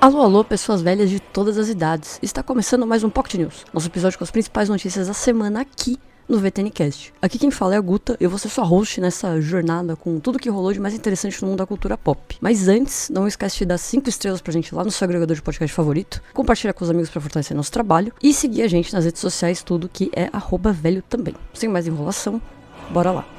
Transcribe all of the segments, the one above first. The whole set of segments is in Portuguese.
Alô, alô, pessoas velhas de todas as idades. Está começando mais um Pocket News, nosso episódio com as principais notícias da semana aqui no VTNcast. Aqui quem fala é a Guta, eu vou ser sua host nessa jornada com tudo que rolou de mais interessante no mundo da cultura pop. Mas antes, não esquece de dar 5 estrelas pra gente lá no seu agregador de podcast favorito, compartilhar com os amigos para fortalecer nosso trabalho e seguir a gente nas redes sociais, tudo que é velho também. Sem mais enrolação, bora lá.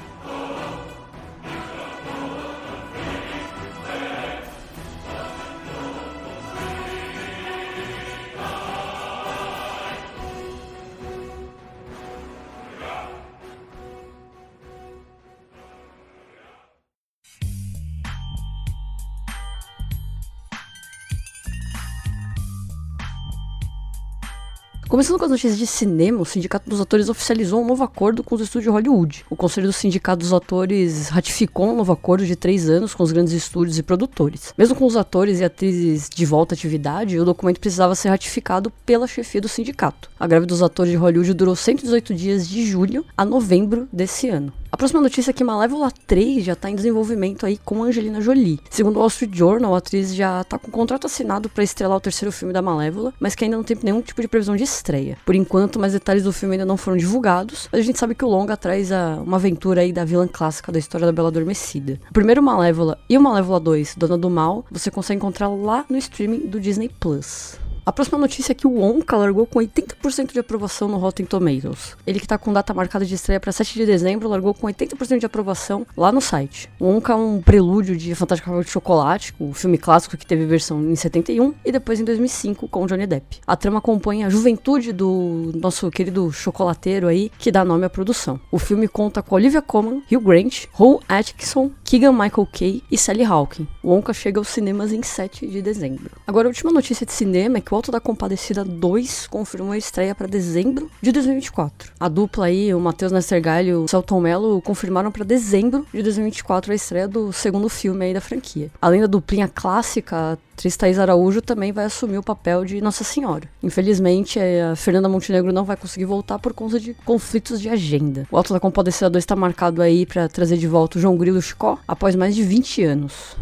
Começando com as notícias de cinema, o Sindicato dos Atores oficializou um novo acordo com os estúdios de Hollywood. O Conselho do Sindicato dos Atores ratificou um novo acordo de três anos com os grandes estúdios e produtores. Mesmo com os atores e atrizes de volta à atividade, o documento precisava ser ratificado pela chefia do sindicato. A greve dos atores de Hollywood durou 118 dias de julho a novembro desse ano. A próxima notícia é que Malévola 3 já está em desenvolvimento aí com Angelina Jolie. Segundo o Wall Street Journal, a atriz já está com o contrato assinado para estrelar o terceiro filme da Malévola, mas que ainda não tem nenhum tipo de previsão de estreia. Por enquanto, mais detalhes do filme ainda não foram divulgados, mas a gente sabe que o longa traz a, uma aventura aí da vilã clássica da história da Bela Adormecida. O primeiro Malévola e o Malévola 2, Dona do Mal, você consegue encontrar lá no streaming do Disney Plus. A próxima notícia é que o Onca largou com 80% de aprovação no Rotten Tomatoes. Ele que tá com data marcada de estreia para 7 de dezembro, largou com 80% de aprovação lá no site. O Onca é um prelúdio de Fantástico Cavalo de Chocolate, o filme clássico que teve versão em 71 e depois em 2005 com Johnny Depp. A trama acompanha a juventude do nosso querido chocolateiro aí, que dá nome à produção. O filme conta com Olivia Colman, Hugh Grant, Rowan Atkinson, Keegan Michael Kay e Sally Hawkins. O Onca chega aos cinemas em 7 de dezembro. Agora, a última notícia de cinema é que o Alto da Compadecida 2 confirmou a estreia para dezembro de 2024. A dupla aí, o Matheus Nestergalho e o Celton Mello, confirmaram para dezembro de 2024 a estreia do segundo filme aí da franquia. Além da duplinha clássica, atriz Thaís Araújo também vai assumir o papel de Nossa Senhora. Infelizmente, a Fernanda Montenegro não vai conseguir voltar por conta de conflitos de agenda. O Alto da Compadecida 2 está marcado aí para trazer de volta o João Grilo Chicó após mais de 20 anos.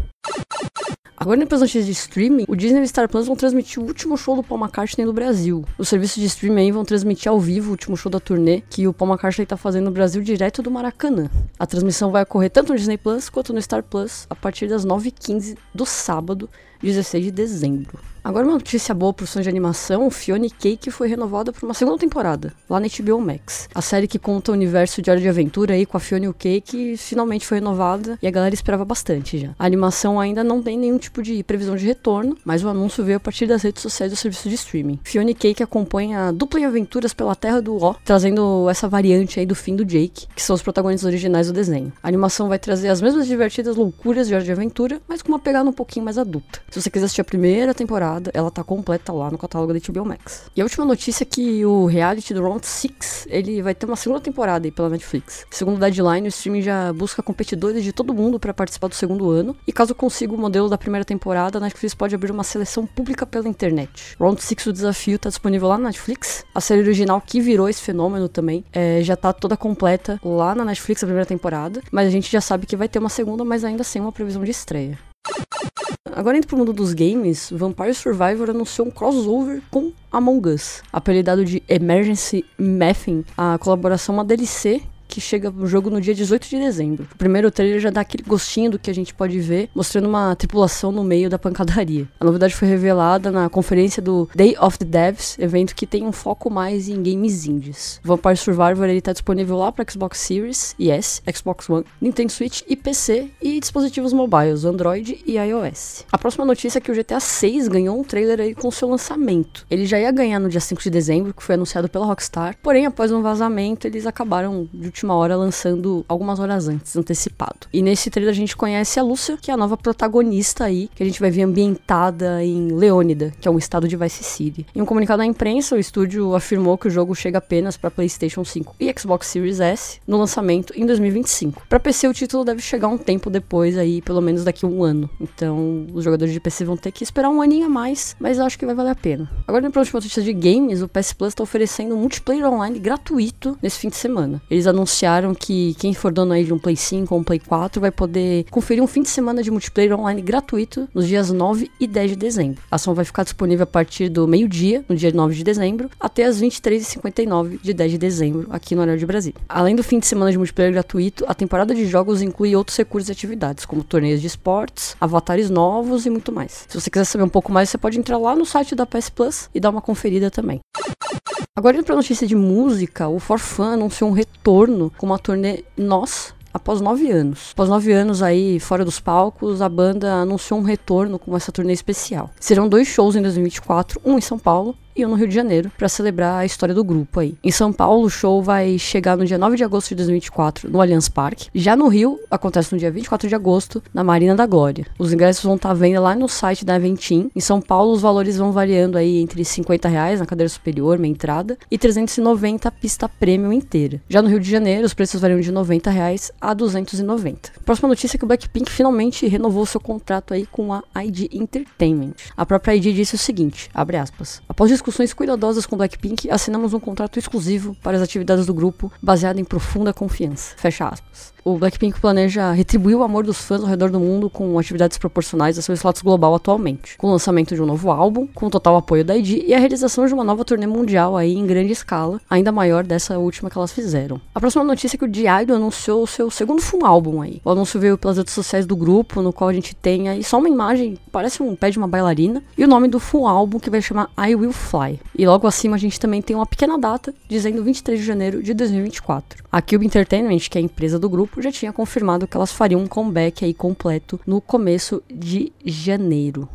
Agora, depois das notícias de streaming, o Disney e Star Plus vão transmitir o último show do Paul McCartney no Brasil. Os serviços de streaming aí vão transmitir ao vivo o último show da turnê que o Paul McCartney está fazendo no Brasil direto do Maracanã. A transmissão vai ocorrer tanto no Disney Plus quanto no Star Plus a partir das 9h15 do sábado, 16 de dezembro. Agora uma notícia boa pro fãs de animação, Fiona Cake foi renovada por uma segunda temporada, lá na HBO Max. A série que conta o universo de Hora de Aventura aí com a Fiona e o Cake finalmente foi renovada e a galera esperava bastante já. A animação ainda não tem nenhum tipo de previsão de retorno, mas o anúncio veio a partir das redes sociais do serviço de streaming. Fiona Cake acompanha a dupla em aventuras pela Terra do O, trazendo essa variante aí do fim do Jake, que são os protagonistas originais do desenho. A animação vai trazer as mesmas divertidas loucuras de Hora de Aventura, mas com uma pegada um pouquinho mais adulta. Se você quiser assistir a primeira temporada, ela tá completa lá no catálogo da HBO Max. E a última notícia é que o reality do Round 6, ele vai ter uma segunda temporada aí pela Netflix. Segundo o Deadline, o streaming já busca competidores de todo mundo para participar do segundo ano, e caso consiga o modelo da primeira temporada, a Netflix pode abrir uma seleção pública pela internet. Round 6, o desafio, tá disponível lá na Netflix. A série original que virou esse fenômeno também, é, já tá toda completa lá na Netflix a primeira temporada, mas a gente já sabe que vai ter uma segunda, mas ainda sem uma previsão de estreia. Agora indo pro mundo dos games, Vampire Survivor anunciou um crossover com Among Us. Apelidado de Emergency Mapping, a colaboração é uma DLC que chega o jogo no dia 18 de dezembro. O primeiro trailer já dá aquele gostinho do que a gente pode ver, mostrando uma tripulação no meio da pancadaria. A novidade foi revelada na conferência do Day of the Devs, evento que tem um foco mais em games indies. Vampire Survivor ele tá disponível lá para Xbox Series e S, Xbox One, Nintendo Switch e PC e dispositivos mobiles, Android e iOS. A próxima notícia é que o GTA 6 ganhou um trailer aí com seu lançamento. Ele já ia ganhar no dia 5 de dezembro, que foi anunciado pela Rockstar, porém após um vazamento eles acabaram de última hora lançando algumas horas antes, antecipado. E nesse trailer a gente conhece a Lúcia, que é a nova protagonista aí, que a gente vai ver ambientada em Leônida, que é um estado de Vice City. Em um comunicado à imprensa, o estúdio afirmou que o jogo chega apenas para PlayStation 5 e Xbox Series S no lançamento em 2025. Para PC o título deve chegar um tempo depois aí, pelo menos daqui a um ano. Então, os jogadores de PC vão ter que esperar um aninho a mais, mas eu acho que vai valer a pena. Agora, na próxima notícia de games, o PS Plus está oferecendo um multiplayer online gratuito nesse fim de semana. Eles anunciaram anunciaram que quem for dono aí de um Play 5 ou um Play 4 vai poder conferir um fim de semana de multiplayer online gratuito nos dias 9 e 10 de dezembro. A ação vai ficar disponível a partir do meio-dia, no dia 9 de dezembro, até as 23h59 de 10 de dezembro, aqui no horário de Brasília. Além do fim de semana de multiplayer gratuito, a temporada de jogos inclui outros recursos e atividades, como torneios de esportes, avatares novos e muito mais. Se você quiser saber um pouco mais, você pode entrar lá no site da PS Plus e dar uma conferida também. Agora indo pra notícia de música, o Forfan anunciou um retorno com uma turnê Nós após nove anos. Após nove anos aí fora dos palcos, a banda anunciou um retorno com essa turnê especial. Serão dois shows em 2024, um em São Paulo e um no Rio de Janeiro, para celebrar a história do grupo aí. Em São Paulo, o show vai chegar no dia 9 de agosto de 2024, no Allianz Parque. Já no Rio, acontece no dia 24 de agosto, na Marina da Glória. Os ingressos vão estar tá à venda lá no site da Aventim. Em São Paulo, os valores vão variando aí entre 50 reais na cadeira superior, meia entrada, e 390 a pista premium inteira. Já no Rio de Janeiro, os preços variam de 90 reais a 290. Próxima notícia é que o Blackpink finalmente renovou seu contrato aí com a ID Entertainment. A própria ID disse o seguinte, abre aspas, após discussões cuidadosas com Blackpink, assinamos um contrato exclusivo para as atividades do grupo, baseado em profunda confiança. Fecha aspas o Blackpink planeja retribuir o amor dos fãs ao redor do mundo com atividades proporcionais a seu status global atualmente, com o lançamento de um novo álbum, com o total apoio da ID e a realização de uma nova turnê mundial aí em grande escala, ainda maior dessa última que elas fizeram. A próxima notícia é que o D-Idol anunciou o seu segundo full álbum aí. O anúncio veio pelas redes sociais do grupo, no qual a gente tem aí só uma imagem, parece um pé de uma bailarina, e o nome do full álbum que vai chamar I Will Fly. E logo acima a gente também tem uma pequena data, dizendo 23 de janeiro de 2024. A Cube Entertainment, que é a empresa do grupo, já tinha confirmado que elas fariam um comeback aí completo no começo de janeiro.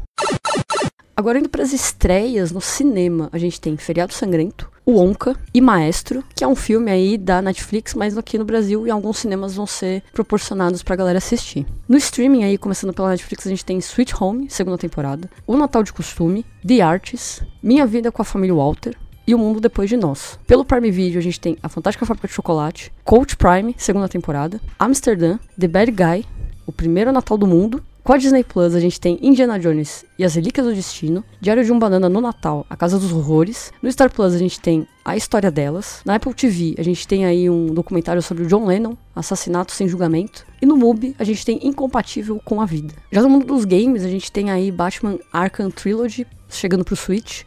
Agora indo para as estreias no cinema, a gente tem Feriado Sangrento, O Onca e Maestro, que é um filme aí da Netflix, mas aqui no Brasil e alguns cinemas vão ser proporcionados pra galera assistir. No streaming aí, começando pela Netflix, a gente tem Sweet Home, segunda temporada, O Natal de Costume, The Artist, Minha Vida com a Família Walter, e O Mundo Depois de Nós. Pelo Prime Video, a gente tem A Fantástica Fábrica de Chocolate, Coach Prime, segunda temporada, Amsterdã, The Bad Guy, O Primeiro Natal do Mundo. Com a Disney Plus, a gente tem Indiana Jones e as Relíquias do Destino, Diário de um Banana no Natal, A Casa dos Horrores. No Star Plus, a gente tem A História Delas. Na Apple TV, a gente tem aí um documentário sobre o John Lennon, Assassinato Sem Julgamento. E no MUBI, a gente tem Incompatível com a Vida. Já no mundo dos games, a gente tem aí Batman Arkham Trilogy, chegando pro Switch.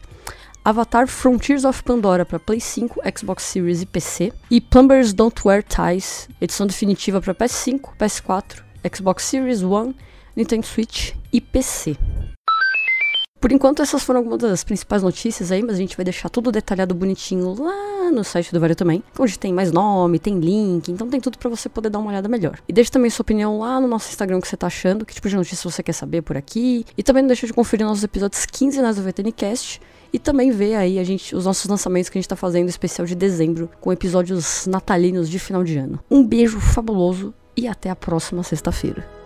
Avatar Frontiers of Pandora para Play 5, Xbox Series e PC, e Plumbers Don't Wear Ties, edição definitiva para PS5, PS4, Xbox Series One, Nintendo Switch e PC. Por enquanto, essas foram algumas das principais notícias aí, mas a gente vai deixar tudo detalhado bonitinho lá no site do Vario também, onde tem mais nome, tem link, então tem tudo para você poder dar uma olhada melhor. E deixe também sua opinião lá no nosso Instagram, que você tá achando, que tipo de notícia você quer saber por aqui. E também não deixa de conferir nossos episódios quinzenais do VTNcast e também ver aí a gente, os nossos lançamentos que a gente tá fazendo, especial de dezembro, com episódios natalinos de final de ano. Um beijo fabuloso e até a próxima sexta-feira.